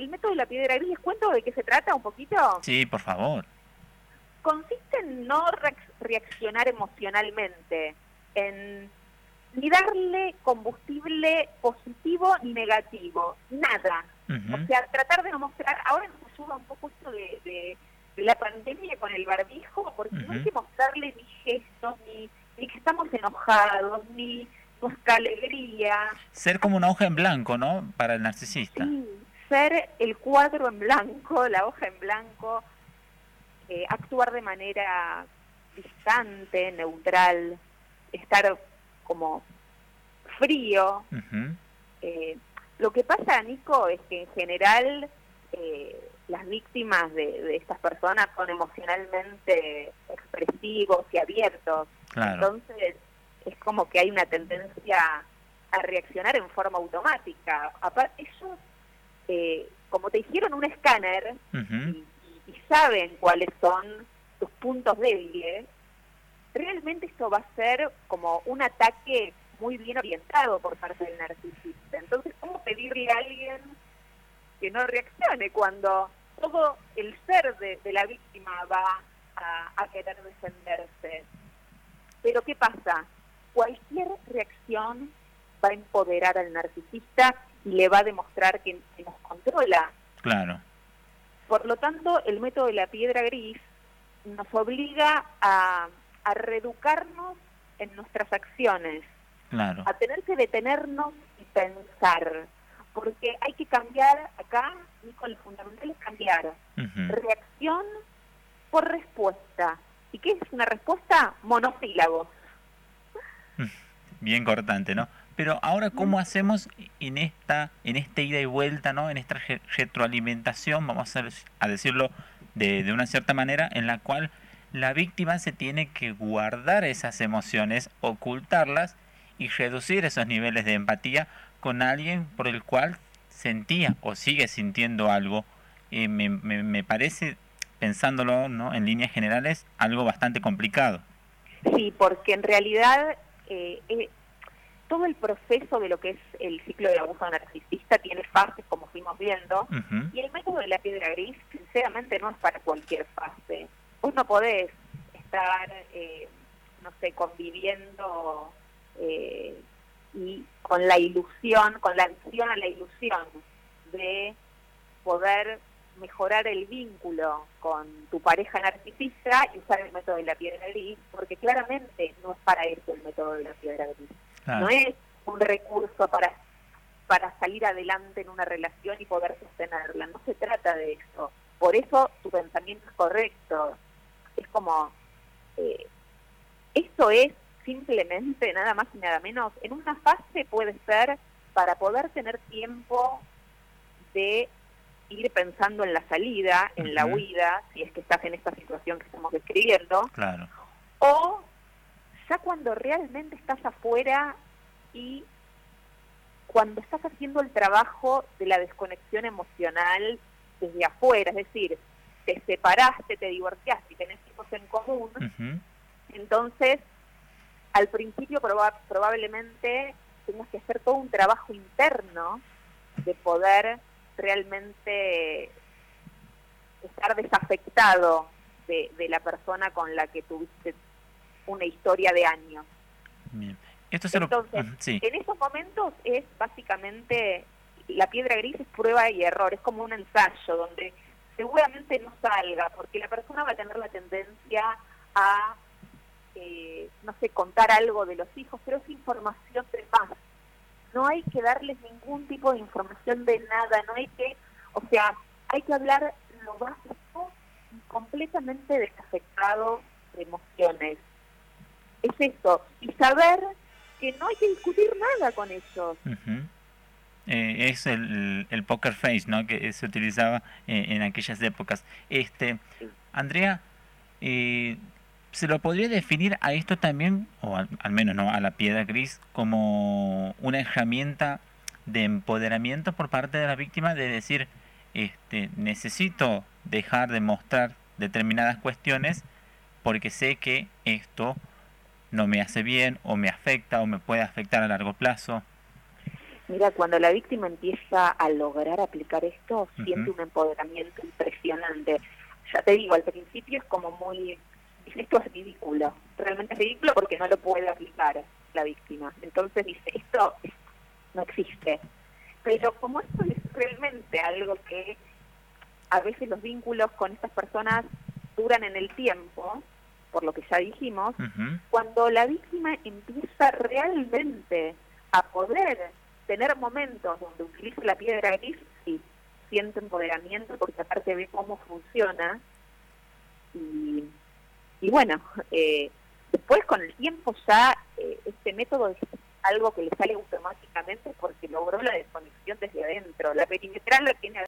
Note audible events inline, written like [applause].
el método de la piedra gris, ¿les cuento de qué se trata un poquito? Sí, por favor. Consiste en no reaccionar emocionalmente, en ni darle combustible positivo ni negativo, nada. O sea, tratar de no mostrar, ahora nos ayuda un poco esto de, la pandemia con el barbijo, porque no hay que mostrarle ni gestos, ni, ni que estamos enojados, ni nuestra alegría. Ser como una hoja en blanco, ¿no? Para el narcisista. Sí, ser el cuadro en blanco, [laughs] la hoja en blanco, eh, actuar de manera distante, neutral, estar como frío. eh, lo que pasa, Nico, es que en general eh, las víctimas de, estas personas son emocionalmente expresivos y abiertos. Entonces, es como que hay una tendencia a reaccionar en forma automática. Aparte, ellos, eh, como te hicieron un escáner y, saben cuáles son tus puntos débiles, realmente esto va a ser como un ataque muy bien orientado por parte del narcisista. Entonces, ¿cómo pedirle a alguien que no reaccione cuando todo el ser de, la víctima va a, querer defenderse? Pero ¿qué pasa? Cualquier reacción va a empoderar al narcisista y le va a demostrar que, nos controla. Claro. Por lo tanto, el método de la piedra gris nos obliga a, a reeducarnos en nuestras acciones, a tener que detenernos y pensar, porque hay que cambiar acá, Nico, lo fundamental es cambiar reacción por respuesta. ¿Y qué es una respuesta? Monosílabos. [laughs] Bien cortante, ¿no? Pero ahora, ¿cómo hacemos en esta, en esta ida y vuelta, ¿no? En esta retroalimentación, vamos a, decirlo de, de una cierta manera, en la cual la víctima se tiene que guardar esas emociones, ocultarlas y reducir esos niveles de empatía con alguien por el cual sentía o sigue sintiendo algo. Eh, me, me, parece, pensándolo ¿no? en líneas generales, algo bastante complicado. Sí, porque en realidad eh, eh, todo el proceso de lo que es el ciclo de abuso narcisista tiene fases, como fuimos viendo, y el método de la piedra gris, sinceramente, no es para cualquier fase. Vos no podés estar, no sé, conviviendo eh, y con la ilusión, con la visión a la ilusión de poder mejorar el vínculo con tu pareja narcisista y usar el método de la piedra gris, porque claramente no es para eso el método de la piedra gris. No es un recurso para, para salir adelante en una relación y poder sostenerla, no se trata de eso. Por eso tu pensamiento es correcto. Es como, eh, esto es simplemente, nada más y nada menos, en una fase puede ser para poder tener tiempo de ir pensando en la salida, en la huida, si es que estás en esta situación que estamos describiendo, claro. o ya cuando realmente estás afuera y cuando estás haciendo el trabajo de la desconexión emocional desde afuera, es decir, te separaste, te divorciaste y tenés hijos en común, entonces al principio probablemente tengas que hacer todo un trabajo interno de poder realmente estar desafectado de, la persona con la que tuviste una historia de años. Entonces, en esos momentos es básicamente la piedra gris es prueba y error, es como un ensayo donde seguramente no salga, porque la persona va a tener la tendencia a eh, no sé, contar algo de los hijos, pero es información de más. No hay que darles ningún tipo de información de nada, no hay que, o sea, hay que hablar lo básico completamente desafectado de emociones. Es eso, y saber que no hay que discutir nada con ellos. Eh, es el, el, poker face, ¿no? Que se utilizaba eh, en aquellas épocas. Este, Andrea, eh, se lo podría definir a esto también, o al, menos no a la piedra gris, como una herramienta de empoderamiento por parte de la víctima de decir, este, necesito dejar de mostrar determinadas cuestiones porque sé que esto no me hace bien o me afecta o me puede afectar a largo plazo. Mira, cuando la víctima empieza a lograr aplicar esto, siente un empoderamiento impresionante. Ya te digo, al principio es como muy... Dice, esto es ridículo. Realmente es ridículo porque no lo puede aplicar la víctima. Entonces dice, esto no existe. Pero como esto es realmente algo que a veces los vínculos con estas personas duran en el tiempo, por lo que ya dijimos, cuando la víctima empieza realmente a poder tener momentos donde utiliza la piedra gris, y siente empoderamiento porque aparte ve cómo funciona. Y, y bueno, eh, después con el tiempo ya eh, este método es algo que le sale automáticamente porque logró la desconexión desde adentro. La perimetral la tiene